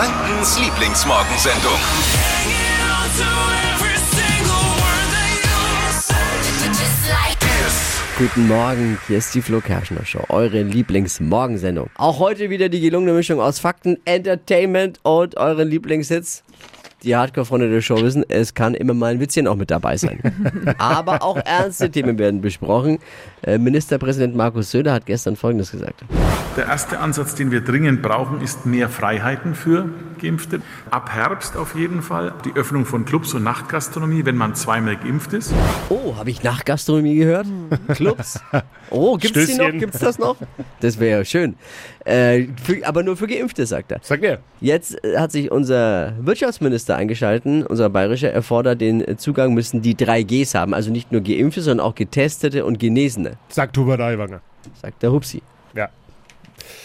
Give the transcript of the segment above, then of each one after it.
Frankens Lieblingsmorgensendung. Guten Morgen, hier ist die Flo Kerschner Show, eure Lieblingsmorgensendung. Auch heute wieder die gelungene Mischung aus Fakten, Entertainment und euren Lieblingshits. Die Hardcore-Freunde der Show wissen, es kann immer mal ein Witzchen auch mit dabei sein. Aber auch ernste Themen werden besprochen. Äh, Ministerpräsident Markus Söder hat gestern Folgendes gesagt. Der erste Ansatz, den wir dringend brauchen, ist mehr Freiheiten für Geimpfte. Ab Herbst auf jeden Fall die Öffnung von Clubs und Nachtgastronomie, wenn man zweimal geimpft ist. Oh, habe ich Nachgastronomie gehört? Clubs? Oh, gibt's die noch? Gibt's das noch? Das wäre ja schön. Äh, für, aber nur für Geimpfte, sagt er. Sag mir. Jetzt äh, hat sich unser Wirtschaftsminister eingeschalten, unser bayerischer, er fordert den Zugang müssen die 3Gs haben, also nicht nur Geimpfte, sondern auch Getestete und Genesene, Sagt Hubert Aiwanger. sagt der Hupsi. Ja.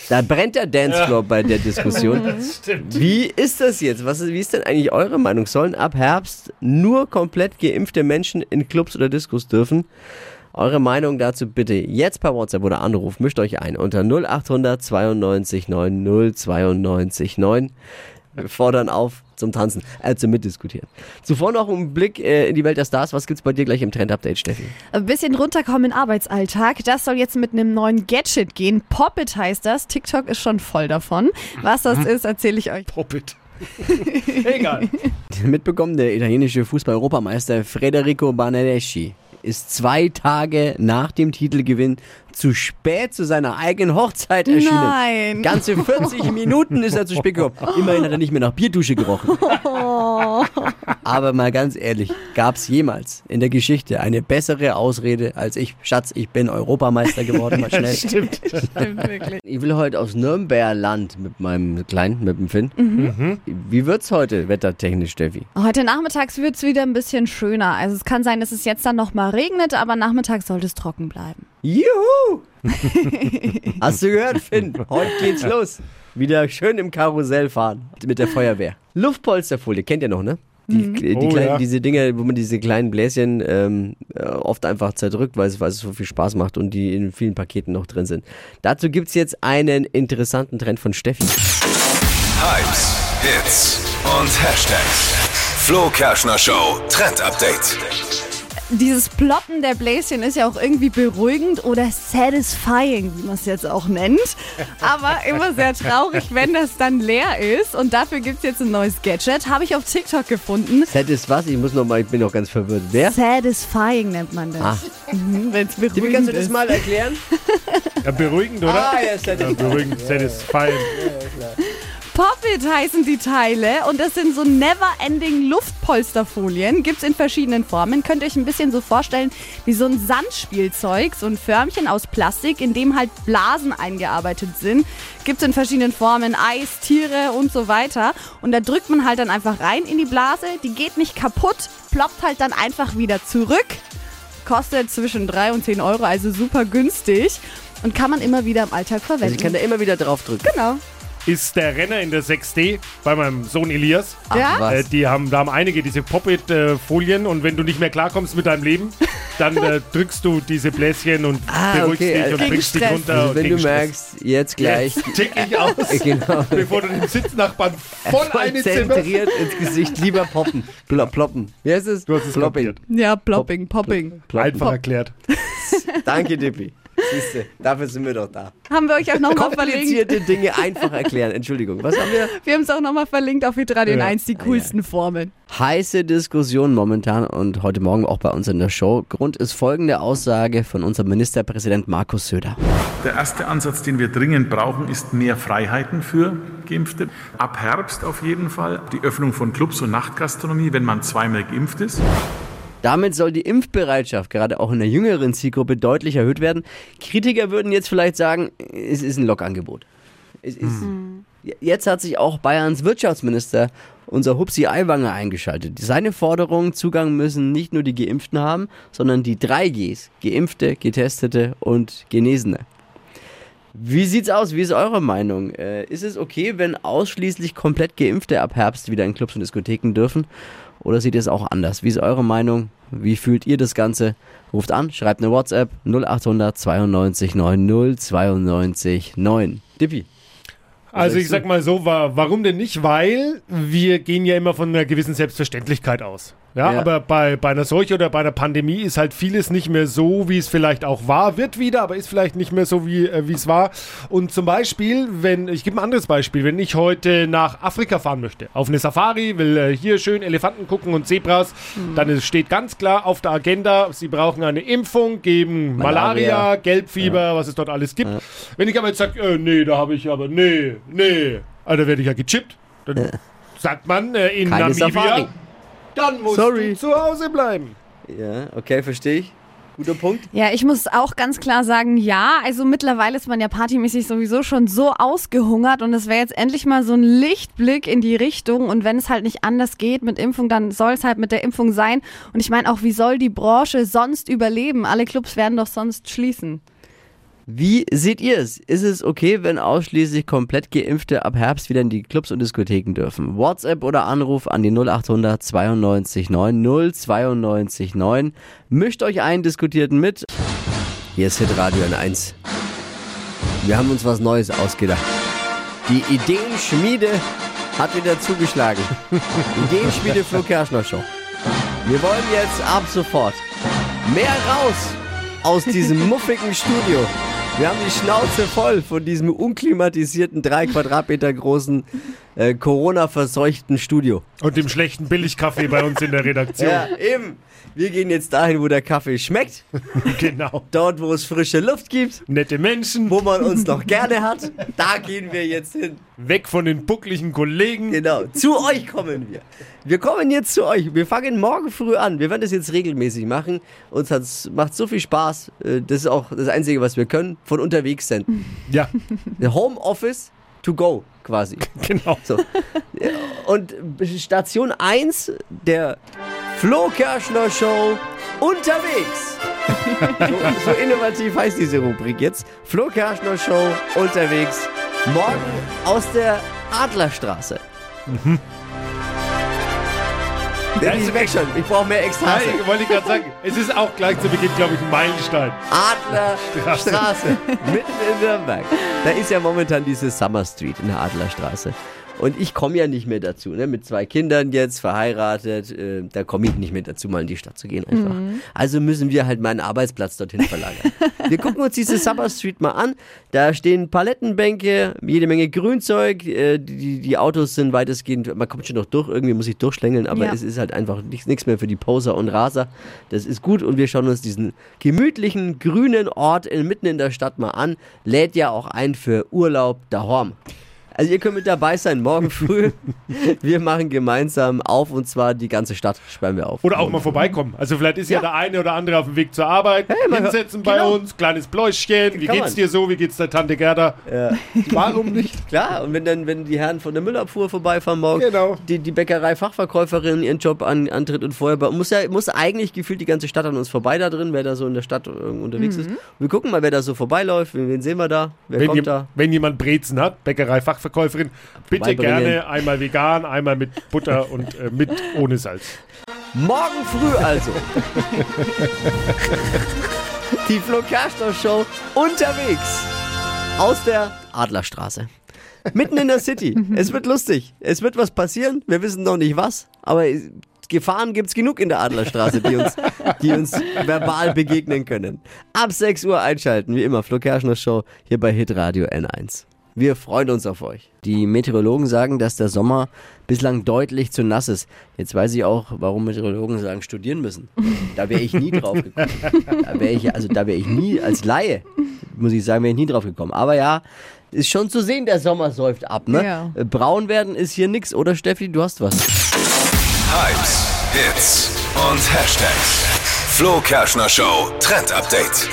Da brennt der Dancefloor bei der Diskussion. Stimmt. Wie ist das jetzt? Was ist, wie ist denn eigentlich eure Meinung? Sollen ab Herbst nur komplett geimpfte Menschen in Clubs oder Diskos dürfen? Eure Meinung dazu bitte jetzt per WhatsApp oder Anruf. Mischt euch ein unter 0800 92 9 092 9. Wir fordern auf zum Tanzen, äh, zum Mitdiskutieren. Zuvor noch ein Blick äh, in die Welt der Stars. Was gibt's bei dir gleich im Trend-Update, Steffi? Ein bisschen runterkommen im Arbeitsalltag. Das soll jetzt mit einem neuen Gadget gehen. Poppet heißt das. TikTok ist schon voll davon. Was das ist, erzähle ich euch. Poppet. Egal. Mitbekommen, der italienische Fußball-Europameister Federico Banadeschi ist zwei Tage nach dem Titelgewinn zu spät zu seiner eigenen Hochzeit erschienen. Nein. Ganze 40 Minuten ist er zu spät gekommen. Immerhin hat er nicht mehr nach Bierdusche gerochen. Aber mal ganz ehrlich, gab es jemals in der Geschichte eine bessere Ausrede als ich? Schatz, ich bin Europameister geworden, mal schnell. Stimmt. Stimmt wirklich. Ich will heute aus Nürnberland mit meinem Kleinen, mit dem Finn. Wie wird's heute wettertechnisch, Steffi? Heute nachmittags wird es wieder ein bisschen schöner. Also es kann sein, dass es jetzt dann nochmal regnet, aber nachmittags sollte es trocken bleiben. Juhu! Hast du gehört, Finn? Heute geht's los. Wieder schön im Karussell fahren mit der Feuerwehr. Luftpolsterfolie, kennt ihr noch, ne? Die, die Oh, kleinen, ja. Diese Dinge, wo man diese kleinen Bläschen ähm, äh, oft einfach zerdrückt, weil es, weil es so viel Spaß macht und die in vielen Paketen noch drin sind. Dazu gibt's jetzt einen interessanten Trend von Steffi. Hypes, Hits und Hashtags. Flo Kerschner Show Trend Update. Dieses Ploppen der Bläschen ist ja auch irgendwie beruhigend oder satisfying, wie man es jetzt auch nennt. Aber immer sehr traurig, wenn das dann leer ist. Und dafür gibt es jetzt ein neues Gadget. Habe ich auf TikTok gefunden. Set ist was? Ich muss noch mal, ich bin noch ganz verwirrt. Wer? Satisfying nennt man das. Ah. Mhm, wenn es beruhigend kannst du das mal erklären? Ja, beruhigend, oder? Ah, ja, Set Ja, beruhigend, satisfying. Pop-It heißen die Teile und das sind so never-ending Luftpolsterfolien. Gibt's in verschiedenen Formen. Könnt ihr euch ein bisschen so vorstellen wie so ein Sandspielzeug, so ein Förmchen aus Plastik, in dem halt Blasen eingearbeitet sind. Gibt's in verschiedenen Formen, Eis, Tiere und so weiter. Und da drückt man halt dann einfach rein in die Blase. Die geht nicht kaputt, ploppt halt dann einfach wieder zurück. Kostet zwischen 3 und 10 Euro, also super günstig. Und kann man immer wieder im Alltag Also verwenden. ich kann da immer wieder drauf drücken. genau. Ist der Renner in der 6D bei meinem Sohn Elias. Ja? Was? Äh, die haben, da haben einige diese Poppet-Folien und wenn du nicht mehr klarkommst mit deinem Leben, dann äh, drückst du diese Bläschen und Ah, beruhigst okay, dich also und gegen bringst dich Stress. runter. Also wenn du Stress. merkst, jetzt gleich, Jetzt tick ich aus, genau, bevor du dem Sitznachbarn voll eine zentriert ins Gesicht, lieber poppen, Plo ploppen. Wie heißt es? Du hast es Plopping. Ja, Plopping, Popping. Ploppen. Einfach erklärt. Danke, Dippi. Siehste, dafür sind wir doch da. Haben wir euch auch nochmal verlinkt. Komplizierte Dinge einfach erklären. Entschuldigung, was haben wir? Wir haben es auch nochmal verlinkt auf Hitradio Ja. 1, die coolsten Formeln. Heiße Diskussion momentan und heute Morgen auch bei uns in der Show. Grund ist folgende Aussage von unserem Ministerpräsident Markus Söder. Der erste Ansatz, den wir dringend brauchen, ist mehr Freiheiten für Geimpfte. Ab Herbst auf jeden Fall die Öffnung von Clubs und Nachtgastronomie, wenn man zweimal geimpft ist. Damit soll die Impfbereitschaft gerade auch in der jüngeren Zielgruppe deutlich erhöht werden. Kritiker würden jetzt vielleicht sagen, es ist ein Lockangebot. Es ist, Jetzt hat sich auch Bayerns Wirtschaftsminister, unser Hupsi Aiwanger, eingeschaltet. Seine Forderung, Zugang müssen nicht nur die Geimpften haben, sondern die drei Gs. Geimpfte, Getestete und Genesene. Wie sieht's aus? Wie ist eure Meinung? Äh, ist es okay, wenn ausschließlich komplett Geimpfte ab Herbst wieder in Clubs und Diskotheken dürfen? Oder seht ihr es auch anders? Wie ist eure Meinung? Wie fühlt ihr das Ganze? Ruft an, schreibt eine WhatsApp 0800 92 90 92 9. Dippi. Also ich sag mal so, wa- warum denn nicht? Weil wir gehen ja immer von einer gewissen Selbstverständlichkeit aus. Ja, Ja. aber bei, bei einer Seuche oder bei einer Pandemie ist halt vieles nicht mehr so, wie es vielleicht auch war. Wird wieder, aber ist vielleicht nicht mehr so, wie äh, wie es war. Und zum Beispiel, wenn, ich gebe ein anderes Beispiel, wenn ich heute nach Afrika fahren möchte, auf eine Safari, will äh, hier schön Elefanten gucken und Zebras, dann ist, steht ganz klar auf der Agenda, sie brauchen eine Impfung gegen Malaria, Malaria. Gelbfieber, was es dort alles gibt. Wenn ich aber jetzt sage, äh, nee, da habe ich aber, nee, nee, also da werde ich ja gechippt, dann sagt man äh, in Keine Namibia, Safari. Dann musst Sorry. du zu Hause bleiben. Ja, okay, verstehe ich. Guter Punkt. Ja, ich muss auch ganz klar sagen, ja. Also mittlerweile ist man ja partymäßig sowieso schon so ausgehungert und es wäre jetzt endlich mal so ein Lichtblick in die Richtung. Und wenn es halt nicht anders geht mit Impfung, dann soll es halt mit der Impfung sein. Und ich meine auch, wie soll die Branche sonst überleben? Alle Clubs werden doch sonst schließen. Wie seht ihr es? Ist es okay, wenn ausschließlich komplett Geimpfte ab Herbst wieder in die Clubs und Diskotheken dürfen? WhatsApp oder Anruf an die 0800 92 9 092 9. Mischt euch ein, diskutiert mit. Hier ist Hitradio N1. Wir haben uns was Neues ausgedacht. Die Ideenschmiede hat wieder zugeschlagen. Ideenschmiede Flo Kerschner Show. Wir wollen jetzt ab sofort mehr raus aus diesem muffigen Studio. Wir haben die Schnauze voll von diesem unklimatisierten, drei Quadratmeter großen, äh, Corona-verseuchten Studio. Und dem schlechten Billigkaffee bei uns in der Redaktion. Ja, eben. Wir gehen jetzt dahin, wo der Kaffee schmeckt, Genau. dort, wo es frische Luft gibt, Nette Menschen, wo man uns noch gerne hat. Da gehen wir jetzt hin. weg von den buckligen Kollegen. Genau, zu euch kommen wir. Wir kommen jetzt zu euch. Wir fangen morgen früh an. Wir werden das jetzt regelmäßig machen. Uns hat's, macht so viel Spaß. Äh, Das ist auch das Einzige, was wir können. Von unterwegs senden. Ja, Homeoffice to go quasi. genau. So. Und Station 1 der Flo Kerschner Show unterwegs. So, so innovativ heißt diese Rubrik jetzt. Flo Kerschner Show unterwegs. Morgen aus der Adlerstraße. Der ist weg schon. Ich brauche mehr Ekstase. Nein, wollte ich gerade sagen, es ist auch gleich zu Beginn, glaube ich, ein Meilenstein. Adlerstraße, mitten in Nürnberg. Da ist ja momentan diese Summer Street in der Adlerstraße. Und ich komme ja nicht mehr dazu, ne? mit zwei Kindern jetzt, verheiratet, äh, da komme ich nicht mehr dazu, mal in die Stadt zu gehen einfach. Also müssen wir halt meinen Arbeitsplatz dorthin verlagern. wir gucken uns diese Summer Street mal an. Da stehen Palettenbänke, jede Menge Grünzeug, äh, die, die Autos sind weitestgehend, man kommt schon noch durch, irgendwie muss ich durchschlängeln, aber Ja. es ist halt einfach nichts, nichts mehr für die Poser und Raser. Das ist gut und wir schauen uns diesen gemütlichen, grünen Ort in, mitten in der Stadt mal an. Lädt ja auch ein für Urlaub daheim. Also ihr könnt mit dabei sein, morgen früh. Wir machen gemeinsam auf und zwar die ganze Stadt sperren wir auf. Oder auch mal vorbeikommen. Also vielleicht ist ja, Ja. der eine oder andere auf dem Weg zur Arbeit. man- hinsetzen bei genau. uns, kleines Bläuschen. Wie Kann geht's man. dir so? Wie geht's der Tante Gerda? Warum nicht? Klar, und wenn dann, wenn die Herren von der Müllabfuhr vorbeifahren morgen, Genau. die, die Bäckerei-Fachverkäuferin ihren Job an, antritt und vorher bei- muss ja muss eigentlich gefühlt die ganze Stadt an uns vorbei da drin, wer da so in der Stadt äh, unterwegs ist. Und wir gucken mal, wer da so vorbeiläuft, wen, wen sehen wir da, wer Wenn, kommt da. wenn jemand Brezen hat, Bäckerei-Fachverkäuferin, bitte Vorbeibringen. gerne einmal vegan, einmal mit Butter und äh, mit ohne Salz. Morgen früh also. die Flo Kerschner Show unterwegs aus der Adlerstraße. Mitten in der City. Es wird lustig. Es wird was passieren. Wir wissen noch nicht was, aber es- Gefahren gibt's genug in der Adlerstraße, die uns, die uns verbal begegnen können. Ab 6 Uhr einschalten, wie immer, Flo Kerschner Show hier bei Hitradio N1. Wir freuen uns auf euch. Die Meteorologen sagen, dass der Sommer bislang deutlich zu nass ist. Jetzt weiß ich auch, warum Meteorologen sagen, studieren müssen. Da wäre ich nie drauf gekommen. Da wäre ich, also da wäre ich nie, als Laie, muss ich sagen, wäre ich nie drauf gekommen. Aber ja, ist schon zu sehen, der Sommer säuft ab, ne? Ja. Äh, Braun werden ist hier nix, oder Steffi? Du hast was. Hypes, Hits und Hashtags. Flo Kerschner Show Trend Update.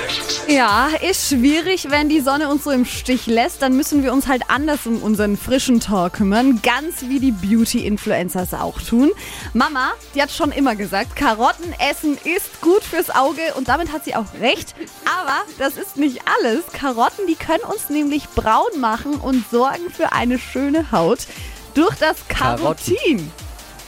Ja, ist schwierig, wenn die Sonne uns so im Stich lässt. Dann müssen wir uns halt anders um unseren frischen Tor kümmern. Ganz wie die Beauty-Influencers auch tun. Mama, die hat schon immer gesagt, Karotten essen ist gut fürs Auge. Und damit hat sie auch recht. Aber das ist nicht alles. Karotten, die können uns nämlich braun machen und sorgen für eine schöne Haut. Durch das Karotten.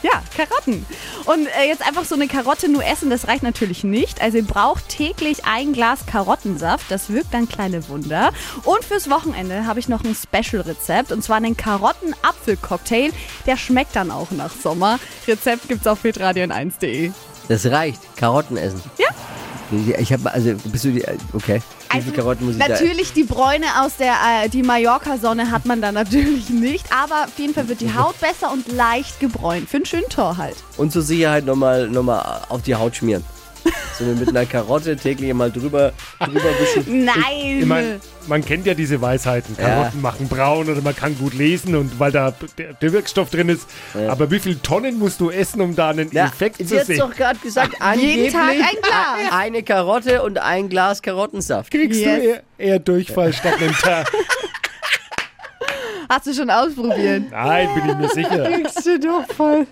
Ja, Karotten. Und äh, jetzt einfach so eine Karotte nur essen, das reicht natürlich nicht. Also ihr braucht täglich ein Glas Karottensaft. Das wirkt dann kleine Wunder. Und fürs Wochenende habe ich noch ein Special-Rezept. Und zwar einen Karotten-Apfel-Cocktail. Der schmeckt dann auch nach Sommer. Rezept gibt's auf hitradion1.de. Das reicht. Karotten essen. Ja. Ich habe also bist du die okay. Wie viele Karotten muss ich da natürlich die Bräune aus der äh, die Mallorca-Sonne hat man da natürlich nicht, aber auf jeden Fall wird die Haut besser und leicht gebräunt. Für einen schönen Tor halt. und zur Sicherheit nochmal noch mal auf die Haut schmieren. So mit einer Karotte täglich mal drüber drüber wischen. Nein! Ich meine, man kennt ja diese Weisheiten. Ja. Karotten machen braun oder man kann gut lesen und weil da der, der Wirkstoff drin ist. Aber wie viele Tonnen musst du essen, um da einen Ja, Effekt sie zu hat sehen? doch gerade gesagt, Jeden Tag ein Glas. Eine Karotte und ein Glas Karottensaft. Kriegst Yes. du eher, eher Durchfall statt einen Tag? Hast du schon ausprobiert? Nein, bin ich mir sicher. Kriegst du doch voll.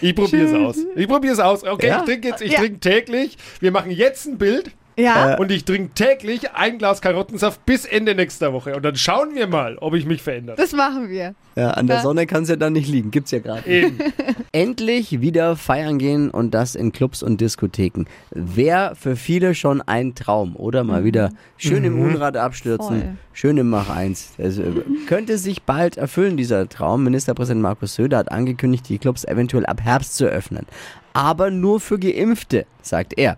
Ich probiere es aus. Ich probiere es aus. Okay, Ja? ich trinke jetzt, ich Ja. trinke täglich. Wir machen jetzt ein Bild Ja. und ich trinke täglich ein Glas Karottensaft bis Ende nächster Woche. Und dann schauen wir mal, ob ich mich verändere. Das machen wir. Ja, an der Ja. Sonne kann es ja dann nicht liegen. Gibt's ja gerade. Endlich wieder feiern gehen und das in Clubs und Diskotheken. Wäre für viele schon ein Traum, oder? Mal wieder schön im Unrad abstürzen, Voll. schön im Mach 1. Also, könnte sich bald erfüllen, dieser Traum. Ministerpräsident Markus Söder hat angekündigt, die Clubs eventuell ab Herbst zu öffnen. Aber nur für Geimpfte, sagt er.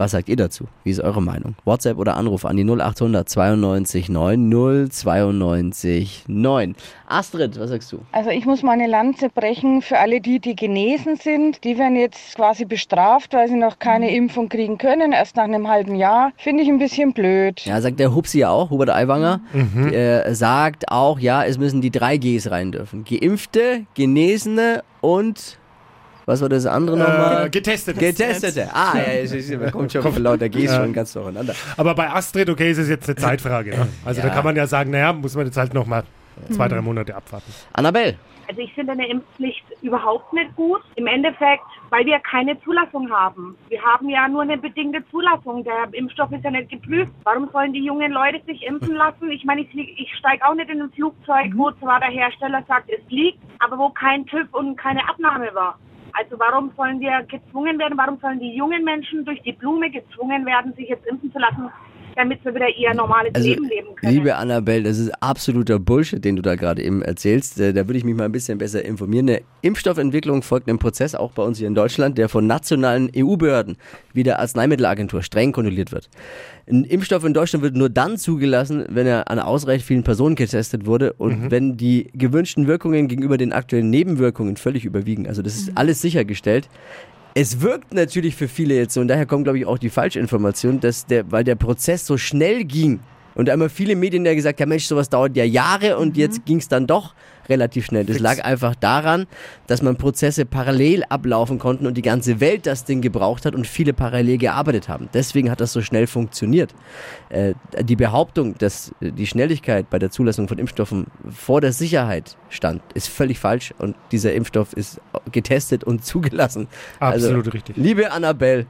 Was sagt ihr dazu? Wie ist eure Meinung? WhatsApp oder Anruf an die 0800 92 9 092 9. Astrid, was sagst du? Also ich muss meine Lanze brechen für alle die, die genesen sind. Die werden jetzt quasi bestraft, weil sie noch keine Impfung kriegen können, erst nach einem halben Jahr. Finde ich ein bisschen blöd. Ja, sagt der Hupsi ja auch, Hubert Aiwanger, der sagt auch, ja, es müssen die drei Gs rein dürfen. Geimpfte, Genesene und, was war das andere nochmal? Äh, getestet. Getestete. Ah, ja, es ist, man kommt schon von lauter Gs schon ganz durcheinander. Aber bei Astrid, okay, ist es jetzt eine Zeitfrage. Ne? Also Ja. da kann man ja sagen, naja, muss man jetzt halt nochmal zwei, drei Monate abwarten. Annabelle, Also ich finde eine Impfpflicht überhaupt nicht gut. Im Endeffekt, weil wir keine Zulassung haben. Wir haben ja nur eine bedingte Zulassung. Der Impfstoff ist ja nicht geprüft. Warum sollen die jungen Leute sich impfen lassen? Ich meine, ich, ich steige auch nicht in ein Flugzeug, wo zwar der Hersteller sagt, es liegt, aber wo kein TÜV und keine Abnahme war. Also warum sollen wir gezwungen werden? Warum sollen die jungen Menschen durch die Blume gezwungen werden, sich jetzt impfen zu lassen, damit sie wieder ihr normales also, Leben leben können? liebe Annabelle, das ist absoluter Bullshit, den du da gerade eben erzählst. Äh, Da würde ich mich mal ein bisschen besser informieren. Eine Impfstoffentwicklung folgt einem Prozess, auch bei uns hier in Deutschland, der von nationalen EU-Behörden wie der Arzneimittelagentur streng kontrolliert wird. Ein Impfstoff in Deutschland wird nur dann zugelassen, wenn er an ausreichend vielen Personen getestet wurde und wenn die gewünschten Wirkungen gegenüber den aktuellen Nebenwirkungen völlig überwiegen. Also das ist alles sichergestellt. Es wirkt natürlich für viele jetzt so, und daher kommt, glaube ich, auch die Falschinformation, dass der, weil der Prozess so schnell ging und da immer viele Medien ja gesagt haben, Mensch, sowas dauert ja Jahre und jetzt ging es dann doch relativ schnell. Das lag einfach daran, dass man Prozesse parallel ablaufen konnten und die ganze Welt das Ding gebraucht hat und viele parallel gearbeitet haben. Deswegen hat das so schnell funktioniert. Äh, die Behauptung, dass die Schnelligkeit bei der Zulassung von Impfstoffen vor der Sicherheit stand, ist völlig falsch und dieser Impfstoff ist getestet und zugelassen. Absolut also, richtig. Liebe Annabelle,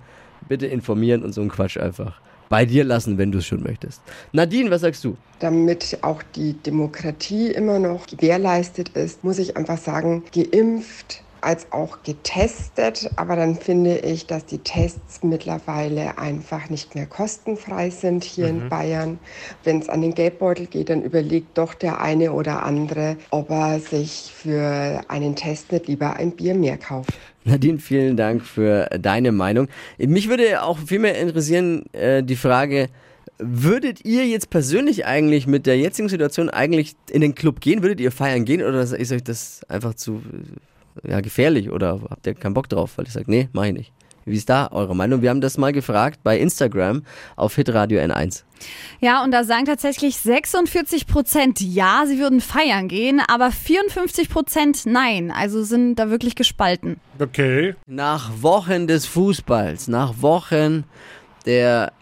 bitte informieren und so einen Quatsch einfach bei dir lassen, wenn du es schon möchtest. Nadine, was sagst du? Damit auch die Demokratie immer noch gewährleistet ist, muss ich einfach sagen, geimpft als auch getestet. Aber dann finde ich, dass die Tests mittlerweile einfach nicht mehr kostenfrei sind hier in Bayern. Wenn es an den Geldbeutel geht, dann überlegt doch der eine oder andere, ob er sich für einen Test nicht lieber ein Bier mehr kauft. Nadine, vielen Dank für deine Meinung. Mich würde auch viel mehr interessieren äh, die Frage, würdet ihr jetzt persönlich eigentlich mit der jetzigen Situation eigentlich in den Club gehen? Würdet ihr feiern gehen oder ist euch das einfach zu ja, gefährlich oder habt ihr keinen Bock drauf? Weil ich sage, nee, mach ich nicht. Wie ist da eure Meinung? Wir haben das mal gefragt bei Instagram auf hitradio N1. Ja, und da sagen tatsächlich 46 Prozent ja, sie würden feiern gehen, aber 54 Prozent nein. Also sind da wirklich gespalten. Okay. Nach Wochen des Fußballs, nach Wochen der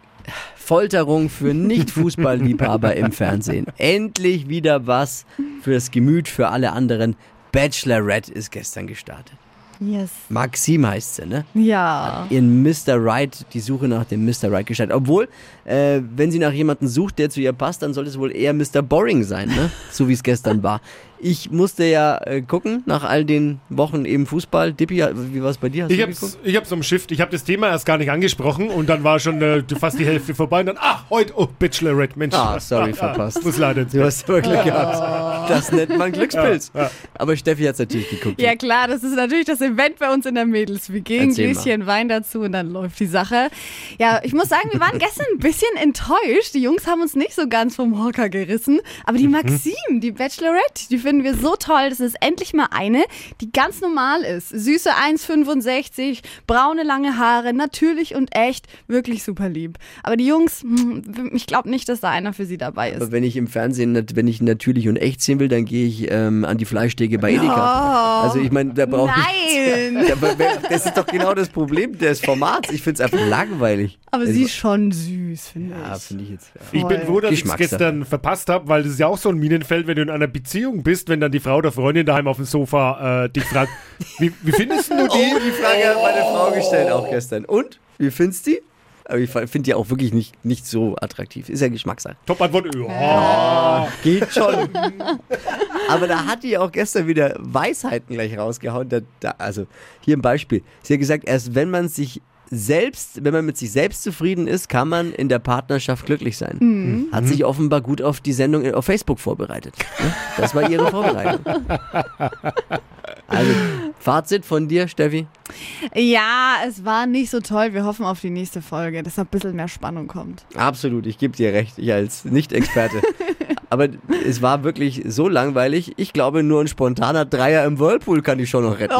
Folterung für Nicht-Fußballliebhaber im Fernsehen. Endlich wieder was fürs Gemüt für alle anderen. Bachelorette ist gestern gestartet. Yes. Maxim heißt sie, ne? Ja. Ihren Mr. Right, die Suche nach dem Mr. Right gestaltet. Obwohl, äh, wenn sie nach jemandem sucht, der zu ihr passt, dann sollte es wohl eher Mr. Boring sein, ne? So wie es gestern war. Ich musste ja äh, gucken, nach all den Wochen eben Fußball. Dippi, wie war es bei dir? Hast Ich hab's, ich hab's umschifft. Ich habe das Thema erst gar nicht angesprochen und dann war schon äh, fast die Hälfte vorbei und dann, ach, heute, oh, Bachelorette, Mensch. Ah, sorry, Ja, verpasst. Muss leider Du hast aber Glück gehabt. Das nennt man Glückspilz. Ja, ja. Aber Steffi hat es natürlich geguckt. Ja klar, das ist natürlich das Event bei uns in der Mädels. Wir gehen mal. Gläschen Wein dazu und dann läuft die Sache. Ja, ich muss sagen, wir waren gestern ein bisschen enttäuscht. Die Jungs haben uns nicht so ganz vom Hocker gerissen. Aber die Maxim, die Bachelorette, die finden wir so toll. Das ist endlich mal eine, die ganz normal ist. Süße 1,65, braune lange Haare, natürlich und echt, wirklich super lieb. Aber die Jungs, hm, ich glaube nicht, dass da einer für sie dabei ist. Aber wenn ich im Fernsehen, wenn ich natürlich und echt sehen will, dann gehe ich ähm, an die Fleischtheke bei Edeka. Also ich meine, da brauche ich... Nein! Das ist doch genau das Problem des Formats. Ich finde es einfach langweilig. Aber Also- sie ist schon süß, finde Ja, ich. finde ich jetzt. Ich bin froh, dass ich es gestern verpasst habe, weil das ist ja auch so ein Minenfeld, wenn du in einer Beziehung bist, wenn dann die Frau oder Freundin daheim auf dem Sofa äh, dich fragt, wie, wie findest du die? Oh, die Frage hat meine Frau gestellt auch gestern. Und? Wie findest du die? Aber ich finde die auch wirklich nicht, nicht so attraktiv. Ist ja Geschmackssache. Top-Antwort, ja. Geht schon. Aber da hat die auch gestern wieder Weisheiten gleich rausgehauen. Da, da, also hier ein Beispiel. Sie hat gesagt, erst wenn man sich selbst, wenn man mit sich selbst zufrieden ist, kann man in der Partnerschaft glücklich sein. Hat sich offenbar gut auf die Sendung auf Facebook vorbereitet. Ne? Das war ihre Vorbereitung. Also, Fazit von dir, Steffi? Ja, es war nicht so toll. Wir hoffen auf die nächste Folge, dass ein bisschen mehr Spannung kommt. Absolut, ich gebe dir recht, ich als Nicht-Experte. Aber es war wirklich so langweilig. Ich glaube, nur ein spontaner Dreier im Whirlpool kann die schon noch retten.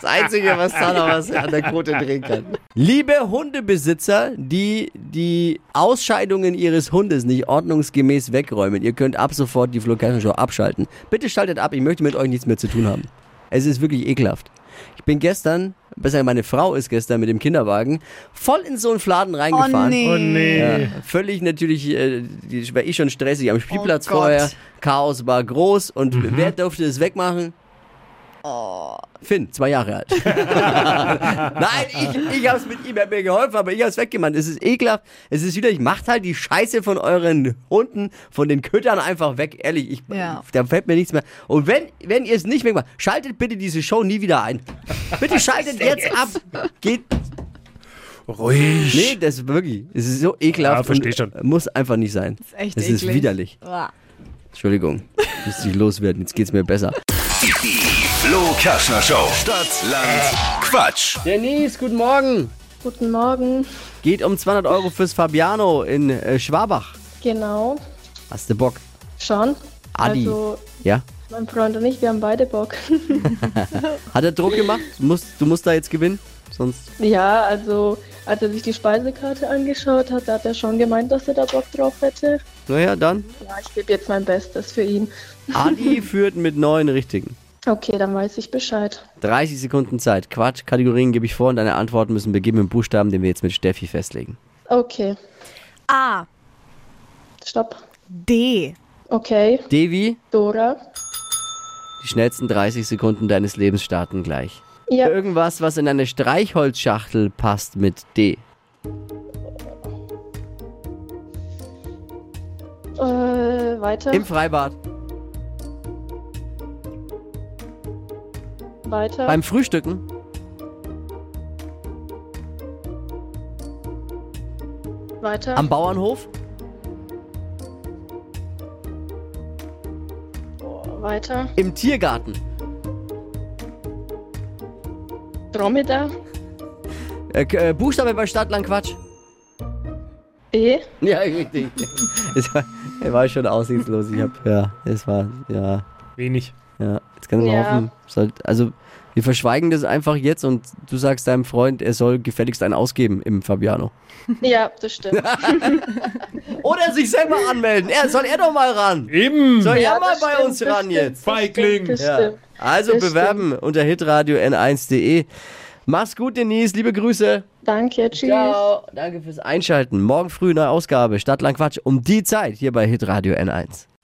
Das Einzige, was da noch was an der Quote drehen kann. Liebe Hundebesitzer, die die Ausscheidungen ihres Hundes nicht ordnungsgemäß wegräumen, ihr könnt ab sofort die Flo Show abschalten. Bitte schaltet ab, ich möchte mit euch nichts mehr zu tun haben. Es ist wirklich ekelhaft. Ich bin gestern, besser meine Frau ist gestern mit dem Kinderwagen voll in so einen Fladen reingefahren. Oh nee. Oh nee. Ja, völlig natürlich, äh, war eh schon stressig am Spielplatz Oh vorher. Chaos war groß und wer durfte es wegmachen? Finn, zwei Jahre alt. Nein, ich, ich hab's mit ihm, er hat mir geholfen, aber ich hab's weggemacht. Es ist ekelhaft. Es ist wieder, ich macht halt die Scheiße von euren Hunden, von den Köttern einfach weg. Ehrlich, ich, Ja. da fällt mir nichts mehr. Und wenn, wenn ihr es nicht wegmacht, schaltet bitte diese Show nie wieder ein. Bitte schaltet jetzt ab. Geht Ruhig. Nee, das ist wirklich, es ist so ekelhaft. Ja, versteh und schon. Muss einfach nicht sein. Das ist echt Es ist widerlich. Entschuldigung, müsste ich loswerden, jetzt geht's mir besser. Flo Kerschner Show. Stadt, Land, Quatsch. Denise, guten Morgen. Guten Morgen. Geht um 200 Euro fürs Fabiano in äh, Schwabach. Genau. Hast du Bock? Schon. Adi. Also, Ja? mein Freund und ich, wir haben beide Bock. Hat er Druck gemacht? Du musst, du musst da jetzt gewinnen? Sonst. ja, also, als er sich die Speisekarte angeschaut hat, hat er schon gemeint, dass er da Bock drauf hätte. Naja, dann. Ja, ich gebe jetzt mein Bestes für ihn. Adi führt mit neun Richtigen. Okay, dann weiß ich Bescheid. 30 Sekunden Zeit. Quatsch, Kategorien gebe ich vor und deine Antworten müssen beginnen mit dem Buchstaben, den wir jetzt mit Steffi festlegen. Okay, A. stopp. D. Okay, Devi, Dora. die schnellsten 30 Sekunden deines Lebens starten gleich. Ja, Irgendwas, was in eine Streichholzschachtel passt mit D. äh, weiter, Im Freibad. Weiter, Beim Frühstücken. weiter, Am Bauernhof. weiter. Im Tiergarten. Dromedar. Äh, äh, Buchstabe bei Stadtland Quatsch. B. Ja, richtig. Es war, er war schon aussichtslos. Ich hab, ja, es war, ja, Wenig. Jetzt kann Ja. hoffen. Soll, also, wir verschweigen das einfach jetzt und du sagst deinem Freund, er soll gefälligst einen ausgeben im Fabiano. Ja, das stimmt. Oder sich selber anmelden. Er, soll er doch mal ran. Eben. Soll Ja, er mal das bei stimmt, uns das ran stimmt, jetzt? das Feigling. Das Ja. stimmt. Also Das bewerben unter hitradio n1.de. Mach's gut, Denise. Liebe Grüße. Danke, tschüss. Ciao. Danke fürs Einschalten. Morgen früh eine Ausgabe Stadtland Quatsch um die Zeit hier bei hitradio n1.